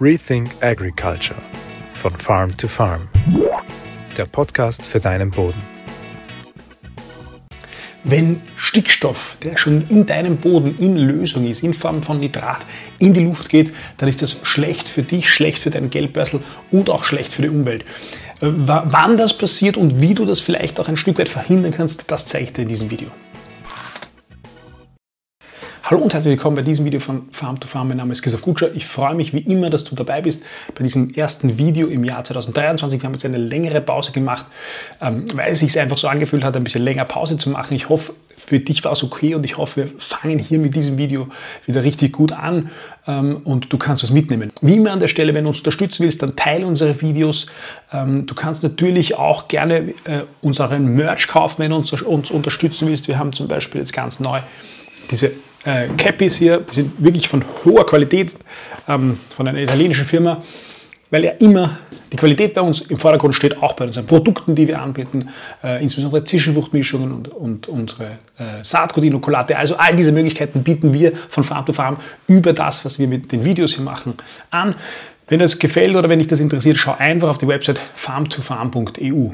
Rethink Agriculture von Farm to Farm. Der Podcast für deinen Boden. Wenn Stickstoff, der schon in deinem Boden in Lösung ist, in Form von Nitrat, in die Luft geht, dann ist das schlecht für dich, schlecht für deinen Geldbörsel und auch schlecht für die Umwelt. Äh, wann das passiert und wie du das vielleicht auch ein Stück weit verhindern kannst, das zeige ich dir in diesem Video. Hallo und herzlich willkommen bei diesem Video von Farm to Farm. Mein Name ist Christoph Gutscher. Ich freue mich wie immer, dass du dabei bist bei diesem ersten Video im Jahr 2023. Wir haben jetzt eine längere Pause gemacht, ähm, weil es sich einfach so angefühlt hat, ein bisschen länger Pause zu machen. Ich hoffe, für dich war es okay und ich hoffe, wir fangen hier mit diesem Video wieder richtig gut an ähm, und du kannst was mitnehmen. Wie immer an der Stelle, wenn du uns unterstützen willst, dann teile unsere Videos. Ähm, du kannst natürlich auch gerne äh, unseren Merch kaufen, wenn du uns, uns unterstützen willst. Wir haben zum Beispiel jetzt ganz neu diese äh, Cappies hier, die sind wirklich von hoher Qualität, ähm, von einer italienischen Firma, weil ja immer die Qualität bei uns im Vordergrund steht, auch bei unseren Produkten, die wir anbieten, äh, insbesondere Zwischenfruchtmischungen und, und unsere äh, Saatgutinokulate. Also all diese Möglichkeiten bieten wir von Farm to Farm über das, was wir mit den Videos hier machen, an. Wenn das gefällt oder wenn dich das interessiert, schau einfach auf die Website farmtofarm.eu.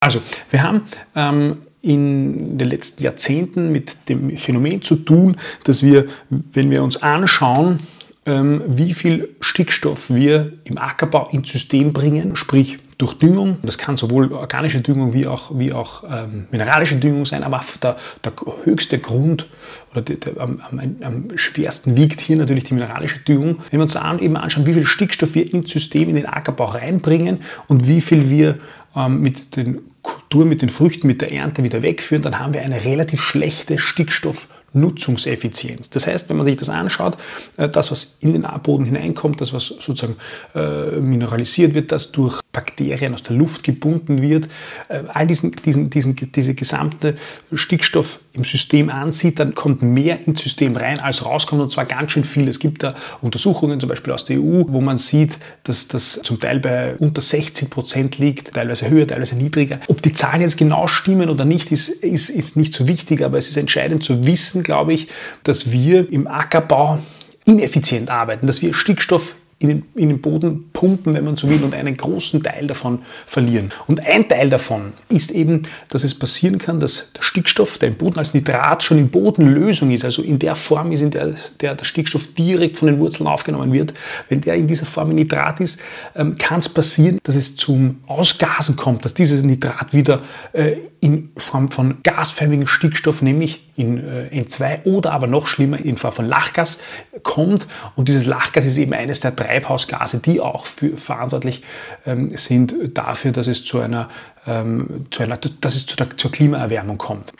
Also, wir haben ähm, in den letzten Jahrzehnten mit dem Phänomen zu tun, dass wir, wenn wir uns anschauen, ähm, wie viel Stickstoff wir im Ackerbau ins System bringen, sprich durch Düngung. Das kann sowohl organische Düngung wie auch, wie auch ähm, mineralische Düngung sein, aber der, der höchste Grund oder der, der, am, am, am, schwersten wiegt hier natürlich die mineralische Düngung. Wenn wir uns an, eben anschauen, wie viel Stickstoff wir ins System, in den Ackerbau reinbringen und wie viel wir ähm, mit den Kulturen, mit den Früchten, mit der Ernte wieder wegführen, dann haben wir eine relativ schlechte Stickstoffnutzungseffizienz. Das heißt, wenn man sich das anschaut, äh, das, was in den Boden hineinkommt, das, was sozusagen äh, mineralisiert wird, das durch Bakterien aus der Luft gebunden wird, äh, all diesen, diesen, diesen, diese gesamte Stickstoff im System ansieht, dann kommt mehr ins System rein, als rauskommt, und zwar ganz schön viel. Es gibt da Untersuchungen, zum Beispiel aus der EU, wo man sieht, dass das zum Teil bei unter 60 Prozent liegt, teilweise höher, teilweise niedriger. Ob die Zahlen jetzt genau stimmen oder nicht, ist, ist, ist nicht so wichtig, aber es ist entscheidend zu wissen, glaube ich, dass wir im Ackerbau ineffizient arbeiten, dass wir Stickstoff in den, in den Boden pumpen, wenn man so will, und einen großen Teil davon verlieren. Und ein Teil davon ist eben, dass es passieren kann, dass der Stickstoff, der im Boden als Nitrat schon in Bodenlösung ist, also in der Form ist, in der der, der Stickstoff direkt von den Wurzeln aufgenommen wird, wenn der in dieser Form in Nitrat ist, ähm, kann es passieren, dass es zum Ausgasen kommt, dass dieses Nitrat wieder äh, in Form von gasförmigen Stickstoff, nämlich in äh, N2 oder aber noch schlimmer in Form von Lachgas kommt. Und dieses Lachgas ist eben eines der Treibhausgase, die auch für, verantwortlich ähm, sind dafür, dass es zu einer, ähm, zu einer dass es zu der, zur Klimaerwärmung kommt.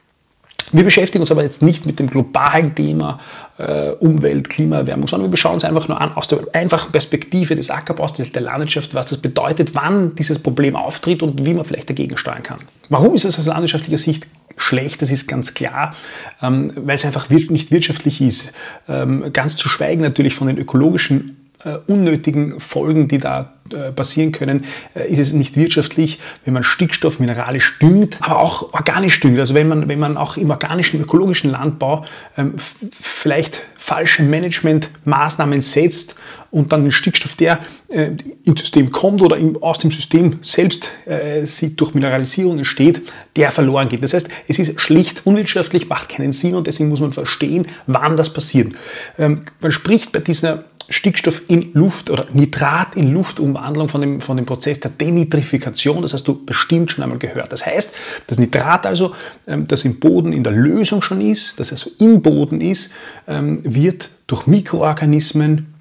Wir beschäftigen uns aber jetzt nicht mit dem globalen Thema äh, Umwelt, Klimaerwärmung, sondern wir schauen uns einfach nur an aus der einfachen Perspektive des Ackerbaus, der Landwirtschaft, was das bedeutet, wann dieses Problem auftritt und wie man vielleicht dagegen steuern kann. Warum ist es aus landwirtschaftlicher Sicht schlecht, das ist ganz klar, ähm, weil es einfach nicht wirtschaftlich ist. Ähm, ganz zu schweigen natürlich von den ökologischen unnötigen Folgen, die da äh, passieren können, äh, ist es nicht wirtschaftlich, wenn man Stickstoff mineralisch düngt, aber auch organisch düngt. Also wenn man, wenn man auch im organischen, ökologischen Landbau ähm, vielleicht falsche Managementmaßnahmen setzt und dann den Stickstoff, der äh, ins System kommt oder im, aus dem System selbst äh, durch Mineralisierung entsteht, der verloren geht. Das heißt, es ist schlicht unwirtschaftlich, macht keinen Sinn und deswegen muss man verstehen, wann das passiert. Ähm, man spricht bei dieser Stickstoff in Luft oder Nitrat in Luftumwandlung von dem, von dem Prozess der Denitrifikation. Das hast du bestimmt schon einmal gehört. Das heißt, das Nitrat also, ähm, das im Boden in der Lösung schon ist, das also im Boden ist, ähm, wird durch Mikroorganismen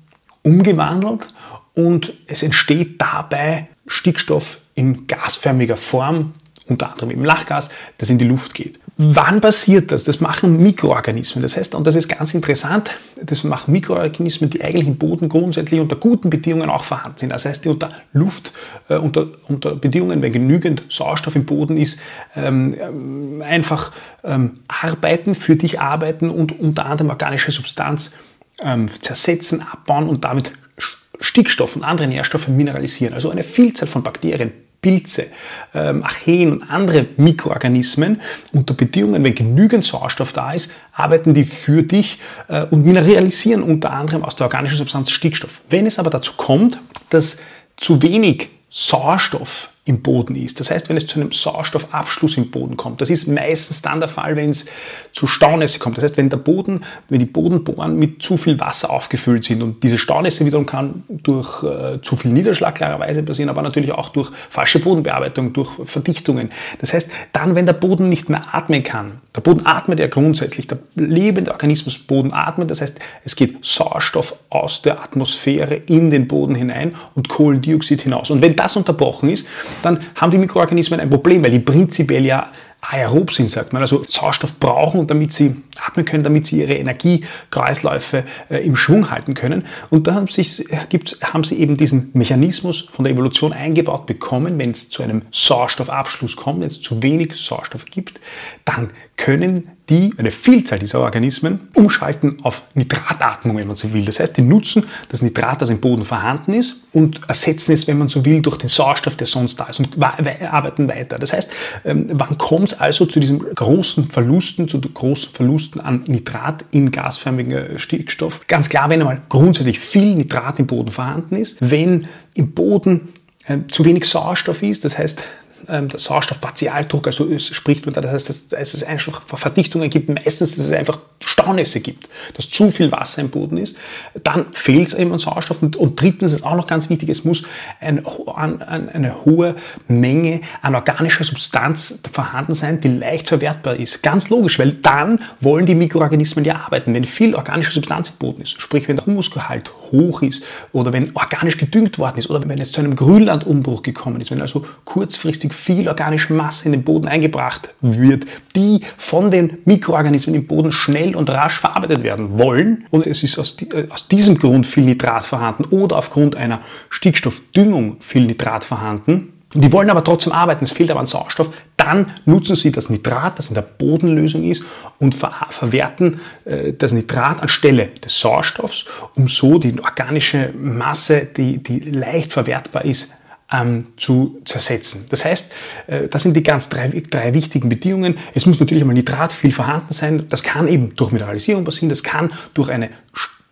umgewandelt und es entsteht dabei Stickstoff in gasförmiger Form, unter anderem im Lachgas, das in die Luft geht. Wann passiert das? Das machen Mikroorganismen. Das heißt, und das ist ganz interessant, das machen Mikroorganismen, die eigentlich im Boden grundsätzlich unter guten Bedingungen auch vorhanden sind. Das heißt, die unter Luft, äh, unter, unter Bedingungen, wenn genügend Sauerstoff im Boden ist, ähm, ähm, einfach ähm, arbeiten, für dich arbeiten und unter anderem organische Substanz ähm, zersetzen, abbauen und damit Stickstoff und andere Nährstoffe mineralisieren. Also eine Vielzahl von Bakterien Pilze, ähm, Archeen und andere Mikroorganismen unter Bedingungen, wenn genügend Sauerstoff da ist, arbeiten die für dich äh, und mineralisieren unter anderem aus der organischen Substanz Stickstoff. Wenn es aber dazu kommt, dass zu wenig Sauerstoff im Boden ist. Das heißt, wenn es zu einem Sauerstoffabschluss im Boden kommt, das ist meistens dann der Fall, wenn es zu Staunässe kommt. Das heißt, wenn der Boden, wenn die Bodenbohren mit zu viel Wasser aufgefüllt sind und diese Staunässe wiederum kann durch äh, zu viel Niederschlag klarerweise passieren, aber natürlich auch durch falsche Bodenbearbeitung, durch Verdichtungen. Das heißt, dann, wenn der Boden nicht mehr atmen kann, der Boden atmet ja grundsätzlich, der lebende Organismus Boden atmet, das heißt, es geht Sauerstoff aus der Atmosphäre in den Boden hinein und Kohlendioxid hinaus. Und wenn das unterbrochen ist, dann haben die Mikroorganismen ein Problem, weil die prinzipiell ja aerob sind, sagt man, also Sauerstoff brauchen, damit sie atmen können, damit sie ihre Energiekreisläufe äh, im Schwung halten können. Und da haben, sich, haben sie eben diesen Mechanismus von der Evolution eingebaut bekommen, wenn es zu einem Sauerstoffabschluss kommt, wenn es zu wenig Sauerstoff gibt, dann können die, eine Vielzahl dieser Organismen, umschalten auf Nitratatmung, wenn man so will. Das heißt, die nutzen das Nitrat, das im Boden vorhanden ist, und ersetzen es, wenn man so will, durch den Sauerstoff, der sonst da ist und arbeiten weiter. Das heißt, ähm, wann kommt es also zu diesen großen Verlusten, zu großen Verlusten an Nitrat in gasförmigen Stickstoff? Ganz klar, wenn einmal grundsätzlich viel Nitrat im Boden vorhanden ist, wenn im Boden äh, zu wenig Sauerstoff ist, das heißt, ähm, der Sauerstoffpartialdruck, also spricht man da, das heißt, dass es einfach Verdichtungen gibt, meistens, dass es einfach Staunässe gibt, dass zu viel Wasser im Boden ist, dann fehlt es eben an Sauerstoff und, und drittens ist auch noch ganz wichtig, es muss ein, ein, eine hohe Menge an organischer Substanz vorhanden sein, die leicht verwertbar ist. Ganz logisch, weil dann wollen die Mikroorganismen ja arbeiten. Wenn viel organische Substanz im Boden ist, sprich wenn der Humusgehalt hoch ist oder wenn organisch gedüngt worden ist oder wenn es zu einem Grünlandumbruch gekommen ist, wenn also kurzfristig viel organische Masse in den Boden eingebracht wird, die von den Mikroorganismen im Boden schnell und rasch verarbeitet werden wollen. Und es ist aus, äh, aus diesem Grund viel Nitrat vorhanden oder aufgrund einer Stickstoffdüngung viel Nitrat vorhanden, die wollen aber trotzdem arbeiten, es fehlt aber an Sauerstoff, dann nutzen sie das Nitrat, das in der Bodenlösung ist, und ver verwerten äh, das Nitrat anstelle des Sauerstoffs, um so die organische Masse, die, die leicht verwertbar ist, ähm, zu zersetzen. Das heißt, äh, das sind die ganz drei, drei wichtigen Bedingungen. Es muss natürlich einmal Nitrat viel vorhanden sein. Das kann eben durch Mineralisierung passieren, das kann durch eine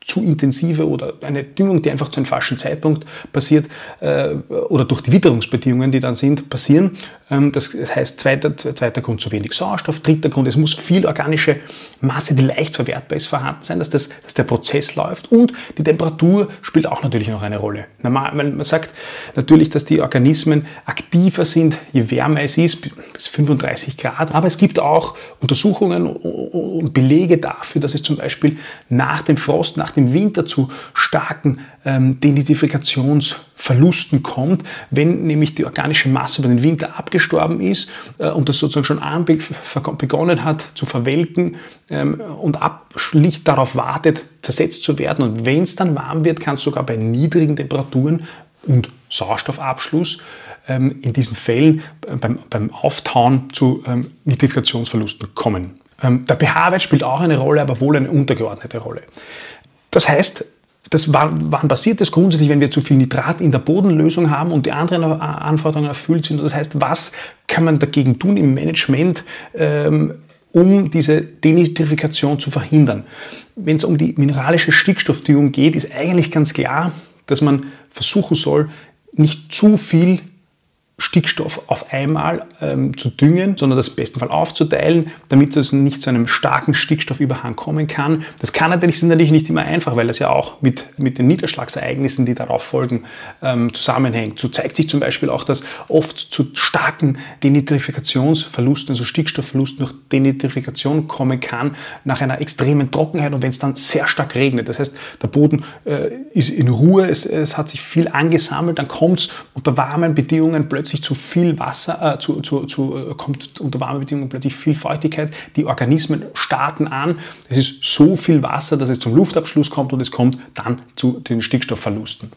zu intensive oder eine Düngung, die einfach zu einem falschen Zeitpunkt passiert äh, oder durch die Witterungsbedingungen, die dann sind, passieren. Ähm, das heißt, zweiter, zweiter Grund zu wenig Sauerstoff, dritter Grund, es muss viel organische Masse, die leicht verwertbar ist, vorhanden sein, dass, das, dass der Prozess läuft und die Temperatur spielt auch natürlich noch eine Rolle. Normal, man sagt natürlich, dass die Organismen aktiver sind, je wärmer es ist, bis 35 Grad, aber es gibt auch Untersuchungen und Belege dafür, dass es zum Beispiel nach dem Frost, nach dem im Winter zu starken ähm, Denitrifikationsverlusten kommt, wenn nämlich die organische Masse über den Winter abgestorben ist äh, und das sozusagen schon begonnen hat zu verwelken ähm, und schlicht darauf wartet, zersetzt zu werden. Und wenn es dann warm wird, kann es sogar bei niedrigen Temperaturen und Sauerstoffabschluss ähm, in diesen Fällen äh, beim, beim Auftauen zu ähm, Nitrifikationsverlusten kommen. Ähm, der pH-Wert spielt auch eine Rolle, aber wohl eine untergeordnete Rolle. Das heißt, das wann, wann passiert das grundsätzlich, wenn wir zu viel Nitrat in der Bodenlösung haben und die anderen Anforderungen erfüllt sind? Das heißt, was kann man dagegen tun im Management, ähm, um diese Denitrifikation zu verhindern? Wenn es um die mineralische Stickstoffdüngung geht, ist eigentlich ganz klar, dass man versuchen soll, nicht zu viel Stickstoff auf einmal ähm, zu düngen, sondern das im besten Fall aufzuteilen, damit es nicht zu einem starken Stickstoffüberhang kommen kann. Das kann natürlich, ist natürlich nicht immer einfach, weil das ja auch mit, mit den Niederschlagsereignissen, die darauf folgen, ähm, zusammenhängt. So zeigt sich zum Beispiel auch, dass oft zu starken Denitrifikationsverlusten, also Stickstoffverlusten durch Denitrifikation kommen kann, nach einer extremen Trockenheit und wenn es dann sehr stark regnet. Das heißt, der Boden äh, ist in Ruhe, es, es hat sich viel angesammelt, dann kommt es unter warmen Bedingungen plötzlich plötzlich zu viel Wasser, äh, zu, zu, zu, äh, kommt unter warmen Bedingungen plötzlich viel Feuchtigkeit, die Organismen starten an, es ist so viel Wasser, dass es zum Luftabschluss kommt und es kommt dann zu den Stickstoffverlusten.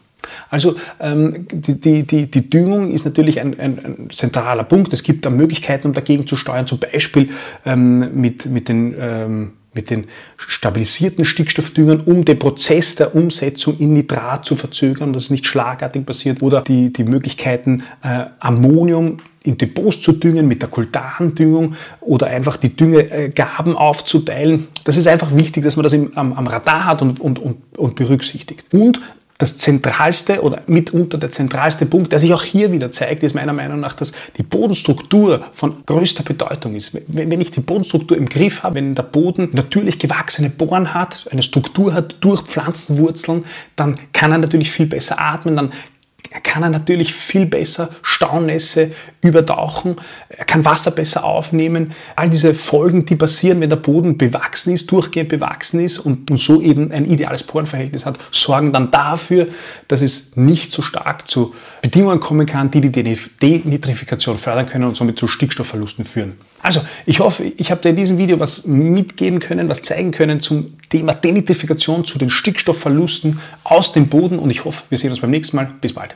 Also ähm, die, die, die, die, Düngung ist natürlich ein, ein, ein, zentraler Punkt. Es gibt da Möglichkeiten, um dagegen zu steuern, zum Beispiel ähm, mit, mit den ähm, mit den stabilisierten Stickstoffdüngern, um den Prozess der Umsetzung in Nitrat zu verzögern, dass es nicht schlagartig passiert, oder die, die Möglichkeiten, äh, Ammonium in Depots zu düngen mit der Kultandüngung oder einfach die Düngegaben aufzuteilen. Das ist einfach wichtig, dass man das im, am, am Radar hat und, und, und, und berücksichtigt. Und das zentralste oder mitunter der zentralste Punkt, der sich auch hier wieder zeigt, ist meiner Meinung nach, dass die Bodenstruktur von größter Bedeutung ist. Wenn ich die Bodenstruktur im Griff habe, wenn der Boden natürlich gewachsene Bohren hat, eine Struktur hat durch Pflanzenwurzeln, dann kann er natürlich viel besser atmen, dann kann er natürlich viel besser Staunässe übertauchen, er kann Wasser besser aufnehmen. All diese Folgen, die passieren, wenn der Boden bewachsen ist, durchgehend bewachsen ist und, und so eben ein ideales Porenverhältnis hat, sorgen dann dafür, dass es nicht so stark zu Bedingungen kommen kann, die die Denitrifikation fördern können und somit zu Stickstoffverlusten führen. Also, ich hoffe, ich habe dir in diesem Video was mitgeben können, was zeigen können zum Thema Denitrifikation, zu den Stickstoffverlusten aus dem Boden und ich hoffe, wir sehen uns beim nächsten Mal. Bis bald.